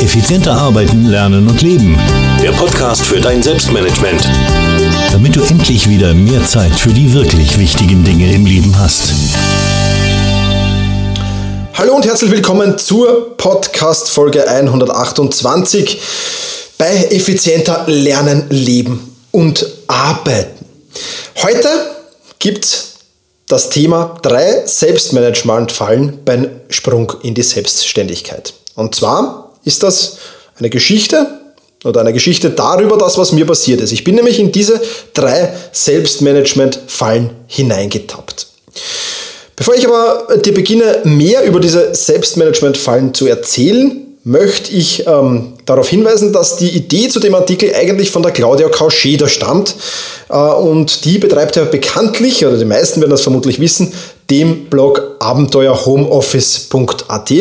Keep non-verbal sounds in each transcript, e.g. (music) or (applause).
Effizienter arbeiten, lernen und leben. Der Podcast für dein Selbstmanagement. Damit du endlich wieder mehr Zeit für die wirklich wichtigen Dinge im Leben hast. Hallo und herzlich willkommen zur Podcast Folge 128 bei Effizienter Lernen, Leben und Arbeiten. Heute gibt es das Thema drei Selbstmanagement-Fallen beim Sprung in die Selbstständigkeit. Und zwar ist das eine Geschichte oder eine Geschichte darüber, das, was mir passiert ist. Ich bin nämlich in diese drei Selbstmanagement-Fallen hineingetappt. Bevor ich aber dir beginne, mehr über diese Selbstmanagement-Fallen zu erzählen, möchte ich ähm, darauf hinweisen, dass die Idee zu dem Artikel eigentlich von der Claudia Kauscheder stammt. Äh, und die betreibt ja bekanntlich, oder die meisten werden das vermutlich wissen, dem Blog abenteuerhomeoffice.at.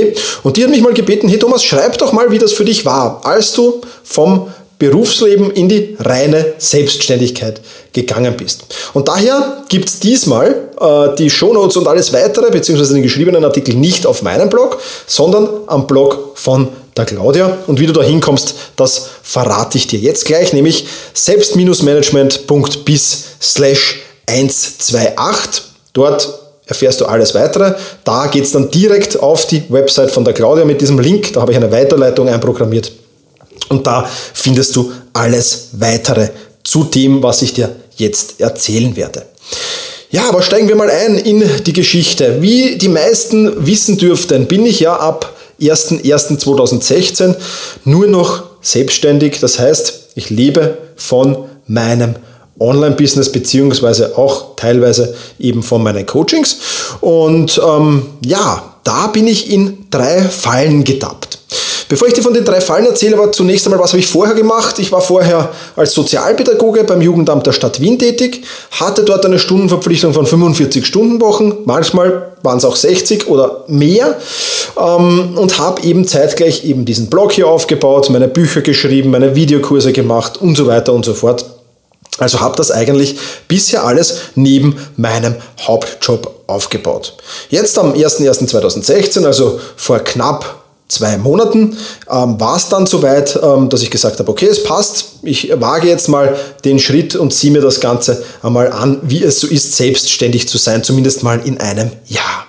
Und die hat mich mal gebeten, hey Thomas, schreib doch mal, wie das für dich war, als du vom Berufsleben in die reine Selbstständigkeit gegangen bist. Und daher gibt es diesmal äh, die Shownotes und alles weitere, beziehungsweise den geschriebenen Artikel nicht auf meinem Blog, sondern am Blog von der Claudia. Und wie du da hinkommst, das verrate ich dir jetzt gleich, nämlich selbst-management.bis slash 128. Dort erfährst du alles weitere. Da geht es dann direkt auf die Website von der Claudia mit diesem Link. Da habe ich eine Weiterleitung einprogrammiert. Und da findest du alles weitere zu dem, was ich dir jetzt erzählen werde. Ja, aber steigen wir mal ein in die Geschichte. Wie die meisten wissen dürften, bin ich ja ab 01.01.2016 nur noch selbstständig. Das heißt, ich lebe von meinem Online-Business beziehungsweise auch teilweise eben von meinen Coachings. Und ähm, ja, da bin ich in drei Fallen getappt. Bevor ich dir von den drei Fallen erzähle, aber zunächst einmal, was habe ich vorher gemacht? Ich war vorher als Sozialpädagoge beim Jugendamt der Stadt Wien tätig, hatte dort eine Stundenverpflichtung von 45 Stundenwochen, manchmal waren es auch 60 oder mehr ähm, und habe eben zeitgleich eben diesen Blog hier aufgebaut, meine Bücher geschrieben, meine Videokurse gemacht und so weiter und so fort. Also habe das eigentlich bisher alles neben meinem Hauptjob aufgebaut. Jetzt am 01.01.2016, also vor knapp zwei Monaten ähm, war es dann soweit, ähm, dass ich gesagt habe, okay, es passt, ich wage jetzt mal den Schritt und ziehe mir das Ganze einmal an, wie es so ist, selbstständig zu sein, zumindest mal in einem Jahr.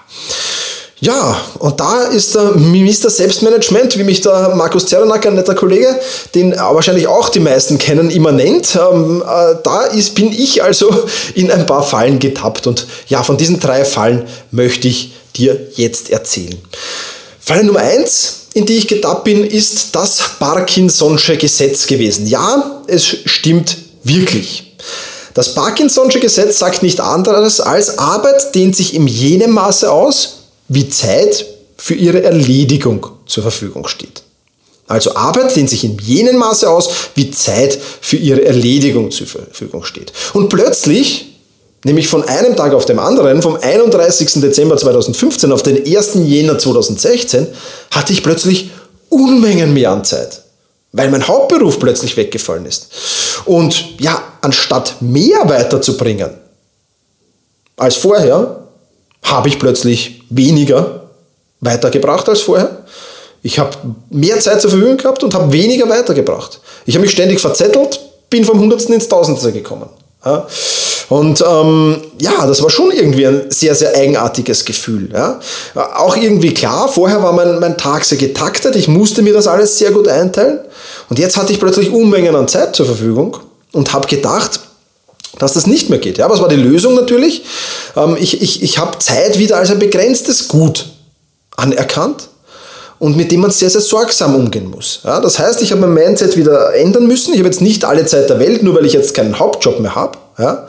Ja, und da ist der Minister Selbstmanagement, wie mich der Markus Zerenak, ein netter Kollege, den wahrscheinlich auch die meisten kennen, immer nennt. Ähm, äh, da ist, bin ich also in ein paar Fallen getappt. Und ja, von diesen drei Fallen möchte ich dir jetzt erzählen. Falle Nummer eins, in die ich getappt bin, ist das Parkinson'sche Gesetz gewesen. Ja, es stimmt wirklich. Das Parkinson'sche Gesetz sagt nicht anderes als Arbeit dehnt sich in jenem Maße aus, wie Zeit für ihre Erledigung zur Verfügung steht. Also Arbeit dehnt sich in jenem Maße aus, wie Zeit für ihre Erledigung zur Verfügung steht. Und plötzlich, nämlich von einem Tag auf den anderen, vom 31. Dezember 2015 auf den 1. Jänner 2016, hatte ich plötzlich Unmengen mehr an Zeit, weil mein Hauptberuf plötzlich weggefallen ist. Und ja, anstatt mehr weiterzubringen als vorher, habe ich plötzlich weniger weitergebracht als vorher. Ich habe mehr Zeit zur Verfügung gehabt und habe weniger weitergebracht. Ich habe mich ständig verzettelt, bin vom Hundertsten ins Tausendste gekommen. Ja. Und ähm, ja, das war schon irgendwie ein sehr, sehr eigenartiges Gefühl. Ja. Auch irgendwie klar, vorher war mein, mein Tag sehr getaktet, ich musste mir das alles sehr gut einteilen. Und jetzt hatte ich plötzlich Unmengen an Zeit zur Verfügung und habe gedacht, dass das nicht mehr geht. Ja, was war die Lösung natürlich? Ähm, ich ich, ich habe Zeit wieder als ein begrenztes Gut anerkannt und mit dem man sehr, sehr sorgsam umgehen muss. Ja, das heißt, ich habe mein Mindset wieder ändern müssen. Ich habe jetzt nicht alle Zeit der Welt, nur weil ich jetzt keinen Hauptjob mehr habe, ja,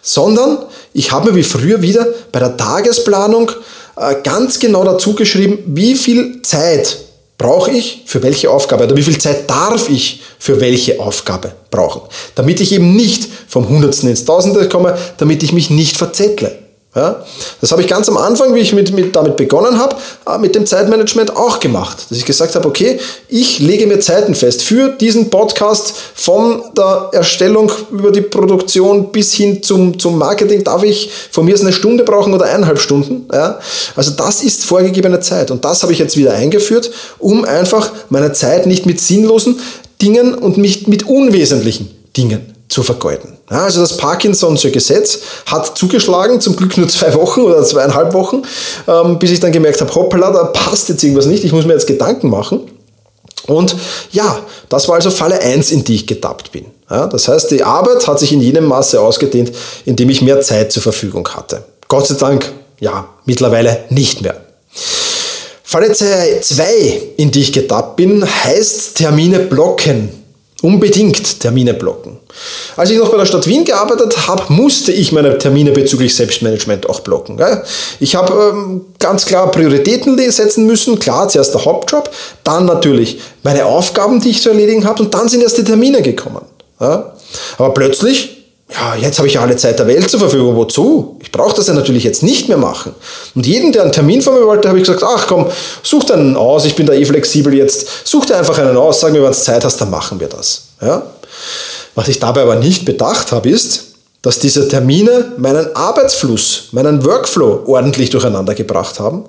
sondern ich habe mir wie früher wieder bei der Tagesplanung äh, ganz genau dazu geschrieben, wie viel Zeit brauche ich für welche Aufgabe oder wie viel Zeit darf ich für welche Aufgabe brauchen, damit ich eben nicht vom Hundertsten ins Tausende komme, damit ich mich nicht verzettle. Ja, das habe ich ganz am Anfang, wie ich mit, mit, damit begonnen habe, äh, mit dem Zeitmanagement auch gemacht. Dass ich gesagt habe, okay, ich lege mir Zeiten fest für diesen Podcast von der Erstellung über die Produktion bis hin zum, zum Marketing. Darf ich von mir eine Stunde brauchen oder eineinhalb Stunden? Ja, also das ist vorgegebene Zeit. Und das habe ich jetzt wieder eingeführt, um einfach meine Zeit nicht mit sinnlosen Dingen und nicht mit unwesentlichen Dingen zu vergeuden. Ja, also das Parkinson'sche Gesetz hat zugeschlagen, zum Glück nur (laughs) zwei Wochen oder zweieinhalb Wochen, ähm, bis ich dann gemerkt habe, hoppala, da passt jetzt irgendwas nicht, ich muss mir jetzt Gedanken machen. Und ja, das war also Falle 1, in die ich getappt bin. Ja, das heißt, die Arbeit hat sich in jenem Maße ausgedehnt, in dem ich mehr Zeit zur Verfügung hatte. Gott sei Dank, ja, mittlerweile nicht mehr. Falle 2, in die ich getappt bin, heißt Termine blocken. Unbedingt Termine blocken. Als ich noch bei der Stadt Wien gearbeitet habe, musste ich meine Termine bezüglich Selbstmanagement auch blocken. Ich habe ähm, ganz klar Prioritäten setzen müssen. Klar, zuerst der Hauptjob, dann natürlich meine Aufgaben, die ich zu erledigen habe und dann sind erst die Termine gekommen. Aber plötzlich ja, jetzt habe ich ja alle Zeit der Welt zur Verfügung. Wozu? Ich brauche das ja natürlich jetzt nicht mehr machen. Und jeden, der einen Termin von mir wollte, habe ich gesagt, ach komm, such dir einen aus, ich bin da eh flexibel jetzt. Such dir einfach einen aus, sag mir, wann es Zeit hast, dann machen wir das. Ja? Was ich dabei aber nicht bedacht habe, ist, dass diese Termine meinen Arbeitsfluss, meinen Workflow ordentlich durcheinander gebracht haben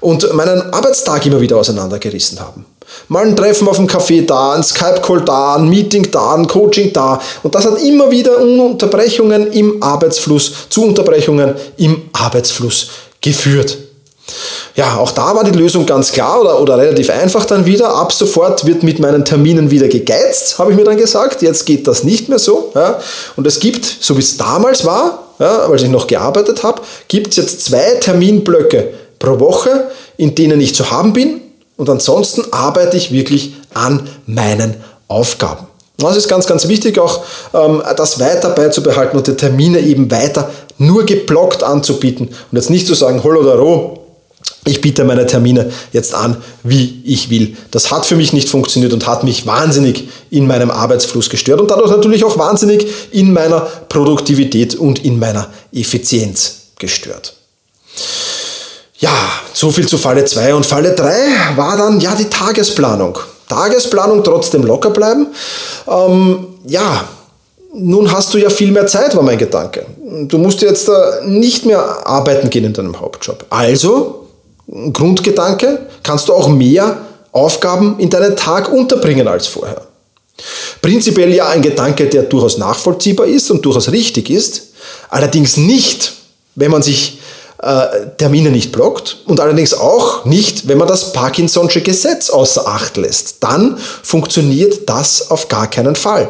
und meinen Arbeitstag immer wieder auseinandergerissen haben. Mal ein Treffen auf dem Café da, ein Skype-Call da, ein Meeting da, ein Coaching da. Und das hat immer wieder Unterbrechungen im Arbeitsfluss, zu Unterbrechungen im Arbeitsfluss geführt. Ja, auch da war die Lösung ganz klar oder, oder relativ einfach dann wieder. Ab sofort wird mit meinen Terminen wieder gegeizt, habe ich mir dann gesagt. Jetzt geht das nicht mehr so. Ja. Und es gibt, so wie es damals war, ja, als ich noch gearbeitet habe, gibt es jetzt zwei Terminblöcke pro Woche, in denen ich zu haben bin und ansonsten arbeite ich wirklich an meinen Aufgaben. Das ist ganz, ganz wichtig, auch ähm, das weiter beizubehalten und die Termine eben weiter nur geblockt anzubieten und jetzt nicht zu sagen, hol oder roh, ich biete meine Termine jetzt an, wie ich will. Das hat für mich nicht funktioniert und hat mich wahnsinnig in meinem Arbeitsfluss gestört und dadurch natürlich auch wahnsinnig in meiner Produktivität und in meiner Effizienz gestört. So viel zu Falle 2. Und Falle 3 war dann ja die Tagesplanung. Tagesplanung trotzdem locker bleiben. Ähm, ja, nun hast du ja viel mehr Zeit, war mein Gedanke. Du musst jetzt äh, nicht mehr arbeiten gehen in deinem Hauptjob. Also, Grundgedanke, kannst du auch mehr Aufgaben in deinen Tag unterbringen als vorher. Prinzipiell ja ein Gedanke, der durchaus nachvollziehbar ist und durchaus richtig ist, allerdings nicht, wenn man sich äh, Termine nicht blockt und allerdings auch nicht, wenn man das Parkinson'sche Gesetz außer Acht lässt. Dann funktioniert das auf gar keinen Fall.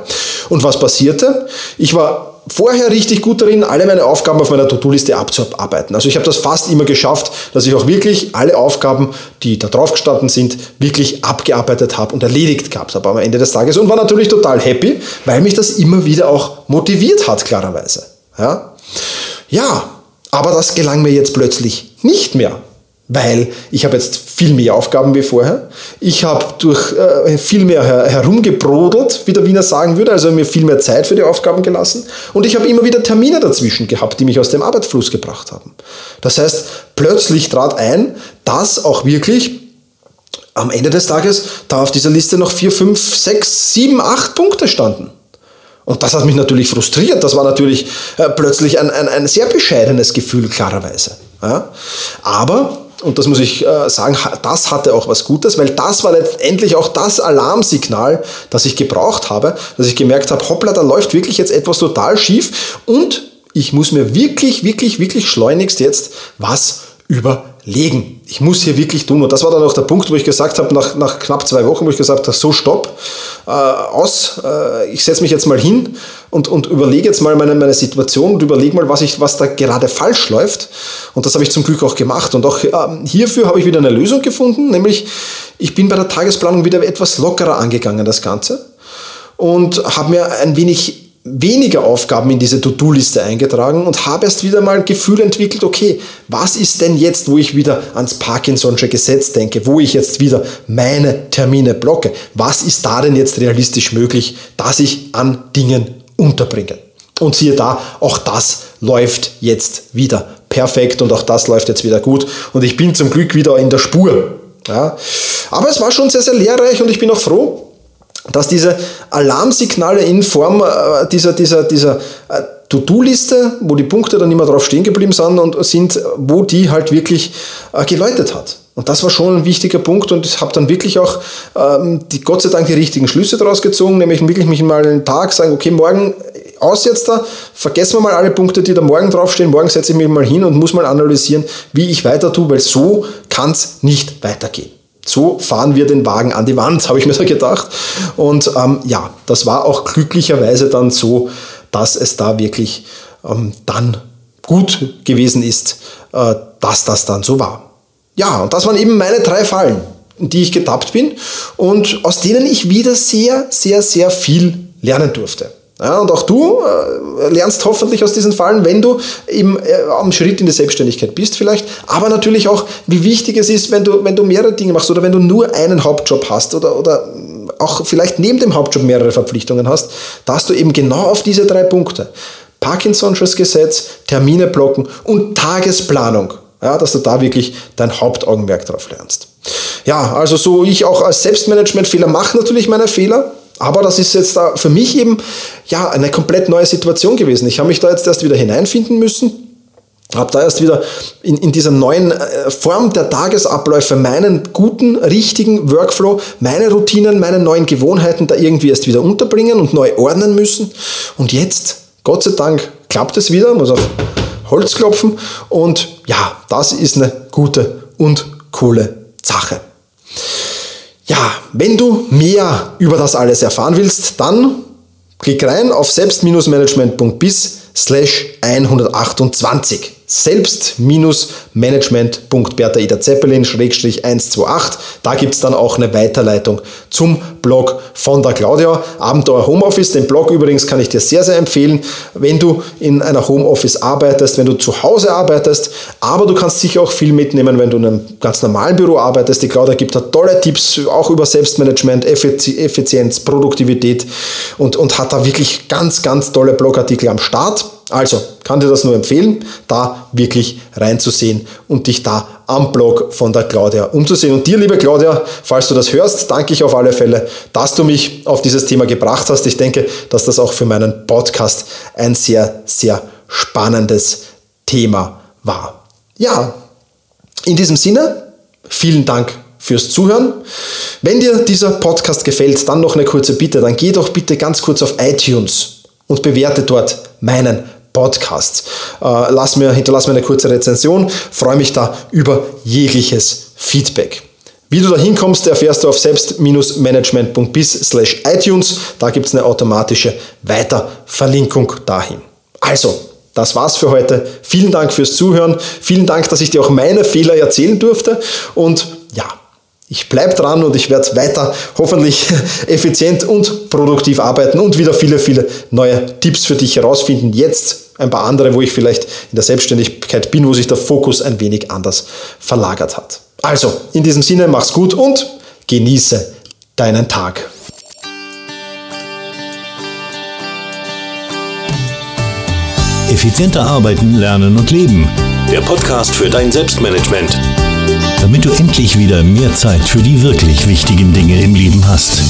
Und was passierte? Ich war vorher richtig gut darin, alle meine Aufgaben auf meiner To-Do-Liste abzuarbeiten. Also ich habe das fast immer geschafft, dass ich auch wirklich alle Aufgaben, die da drauf gestanden sind, wirklich abgearbeitet habe und erledigt gehabt habe am Ende des Tages und war natürlich total happy, weil mich das immer wieder auch motiviert hat, klarerweise. Ja, ja aber das gelang mir jetzt plötzlich nicht mehr, weil ich habe jetzt viel mehr Aufgaben wie vorher. Ich habe durch äh, viel mehr her herumgebrodelt, wie der Wiener sagen würde, also mir viel mehr Zeit für die Aufgaben gelassen. Und ich habe immer wieder Termine dazwischen gehabt, die mich aus dem Arbeitsfluss gebracht haben. Das heißt, plötzlich trat ein, dass auch wirklich am Ende des Tages da auf dieser Liste noch vier, fünf, sechs, sieben, acht Punkte standen. Und das hat mich natürlich frustriert. Das war natürlich äh, plötzlich ein, ein, ein, sehr bescheidenes Gefühl, klarerweise. Ja? Aber, und das muss ich äh, sagen, das hatte auch was Gutes, weil das war letztendlich auch das Alarmsignal, das ich gebraucht habe, dass ich gemerkt habe, hoppla, da läuft wirklich jetzt etwas total schief und ich muss mir wirklich, wirklich, wirklich schleunigst jetzt was überlegen. Ich muss hier wirklich tun. Und das war dann auch der Punkt, wo ich gesagt habe, nach, nach knapp zwei Wochen, wo ich gesagt habe, so stopp, äh, aus, äh, ich setze mich jetzt mal hin und, und überlege jetzt mal meine, meine Situation und überlege mal, was, ich, was da gerade falsch läuft. Und das habe ich zum Glück auch gemacht. Und auch äh, hierfür habe ich wieder eine Lösung gefunden, nämlich ich bin bei der Tagesplanung wieder etwas lockerer angegangen, das Ganze. Und habe mir ein wenig weniger Aufgaben in diese To-Do-Liste eingetragen und habe erst wieder mal ein Gefühl entwickelt, okay, was ist denn jetzt, wo ich wieder ans Parkinson'sche Gesetz denke, wo ich jetzt wieder meine Termine blocke? Was ist da denn jetzt realistisch möglich, dass ich an Dingen unterbringe? Und siehe da, auch das läuft jetzt wieder perfekt und auch das läuft jetzt wieder gut und ich bin zum Glück wieder in der Spur. Ja. Aber es war schon sehr, sehr lehrreich und ich bin auch froh, dass diese Alarmsignale in Form äh, dieser, dieser, dieser äh, To-Do-Liste, wo die Punkte dann immer drauf stehen geblieben sind und sind, wo die halt wirklich äh, geläutet hat. Und das war schon ein wichtiger Punkt und ich habe dann wirklich auch ähm, die, Gott sei Dank die richtigen Schlüsse daraus gezogen, nämlich wirklich mich mal einen Tag sagen, okay, morgen aus jetzt da, vergessen wir mal alle Punkte, die da morgen draufstehen, morgen setze ich mich mal hin und muss mal analysieren, wie ich weiter tue, weil so kann es nicht weitergehen. So fahren wir den Wagen an die Wand, (laughs) habe ich mir da gedacht. Und ähm, ja, das war auch glücklicherweise dann so, dass es da wirklich ähm, dann gut gewesen ist, äh, dass das dann so war. Ja, und das waren eben meine drei Fallen, in die ich getappt bin und aus denen ich wieder sehr, sehr, sehr viel lernen durfte. Ja, und auch du äh, lernst hoffentlich aus diesen Fallen, wenn du im, äh, am Schritt in die Selbstständigkeit bist vielleicht, aber natürlich auch, wie wichtig es ist, wenn du, wenn du mehrere Dinge machst oder wenn du nur einen Hauptjob hast oder, oder auch vielleicht neben dem Hauptjob mehrere Verpflichtungen hast, dass du eben genau auf diese drei Punkte, Parkinson'sches Gesetz, Termine blocken und Tagesplanung, ja, dass du da wirklich dein Hauptaugenmerk drauf lernst. Ja, also so ich auch als Selbstmanagement-Fehler mache natürlich meine Fehler, aber das ist jetzt da für mich eben ja eine komplett neue Situation gewesen. Ich habe mich da jetzt erst wieder hineinfinden müssen. Habe da erst wieder in, in dieser neuen äh, Form der Tagesabläufe meinen guten, richtigen Workflow, meine Routinen, meine neuen Gewohnheiten da irgendwie erst wieder unterbringen und neu ordnen müssen. Und jetzt, Gott sei Dank, klappt es wieder, muss auf Holz klopfen. Und ja, das ist eine gute und coole Sache. Ja, wenn du mehr über das alles erfahren willst, dann klick rein auf selbst-management.bis slash 128 selbst-management.bertha Ida Zeppelin 128. Da gibt es dann auch eine Weiterleitung zum Blog von der Claudia. Abenteuer Homeoffice, den Blog übrigens kann ich dir sehr, sehr empfehlen, wenn du in einer Homeoffice arbeitest, wenn du zu Hause arbeitest, aber du kannst sicher auch viel mitnehmen, wenn du in einem ganz normalen Büro arbeitest. Die Claudia gibt da tolle Tipps, auch über Selbstmanagement, Effizienz, Produktivität und, und hat da wirklich ganz, ganz tolle Blogartikel am Start. Also kann dir das nur empfehlen, da wirklich reinzusehen und dich da am Blog von der Claudia umzusehen. Und dir, liebe Claudia, falls du das hörst, danke ich auf alle Fälle, dass du mich auf dieses Thema gebracht hast. Ich denke, dass das auch für meinen Podcast ein sehr, sehr spannendes Thema war. Ja, in diesem Sinne, vielen Dank fürs Zuhören. Wenn dir dieser Podcast gefällt, dann noch eine kurze Bitte, dann geh doch bitte ganz kurz auf iTunes und bewerte dort meinen Podcast. Äh, lass mir, hinterlass mir eine kurze Rezension, freue mich da über jegliches Feedback. Wie du da hinkommst, erfährst du auf selbst-management.bis slash iTunes. Da gibt es eine automatische Weiterverlinkung dahin. Also, das war's für heute. Vielen Dank fürs Zuhören. Vielen Dank, dass ich dir auch meine Fehler erzählen durfte. Und ja, ich bleibe dran und ich werde weiter hoffentlich (laughs) effizient und produktiv arbeiten und wieder viele, viele neue Tipps für dich herausfinden. Jetzt ein paar andere, wo ich vielleicht in der Selbstständigkeit bin, wo sich der Fokus ein wenig anders verlagert hat. Also, in diesem Sinne, mach's gut und genieße deinen Tag. Effizienter arbeiten, lernen und leben. Der Podcast für dein Selbstmanagement. Damit du endlich wieder mehr Zeit für die wirklich wichtigen Dinge im Leben hast.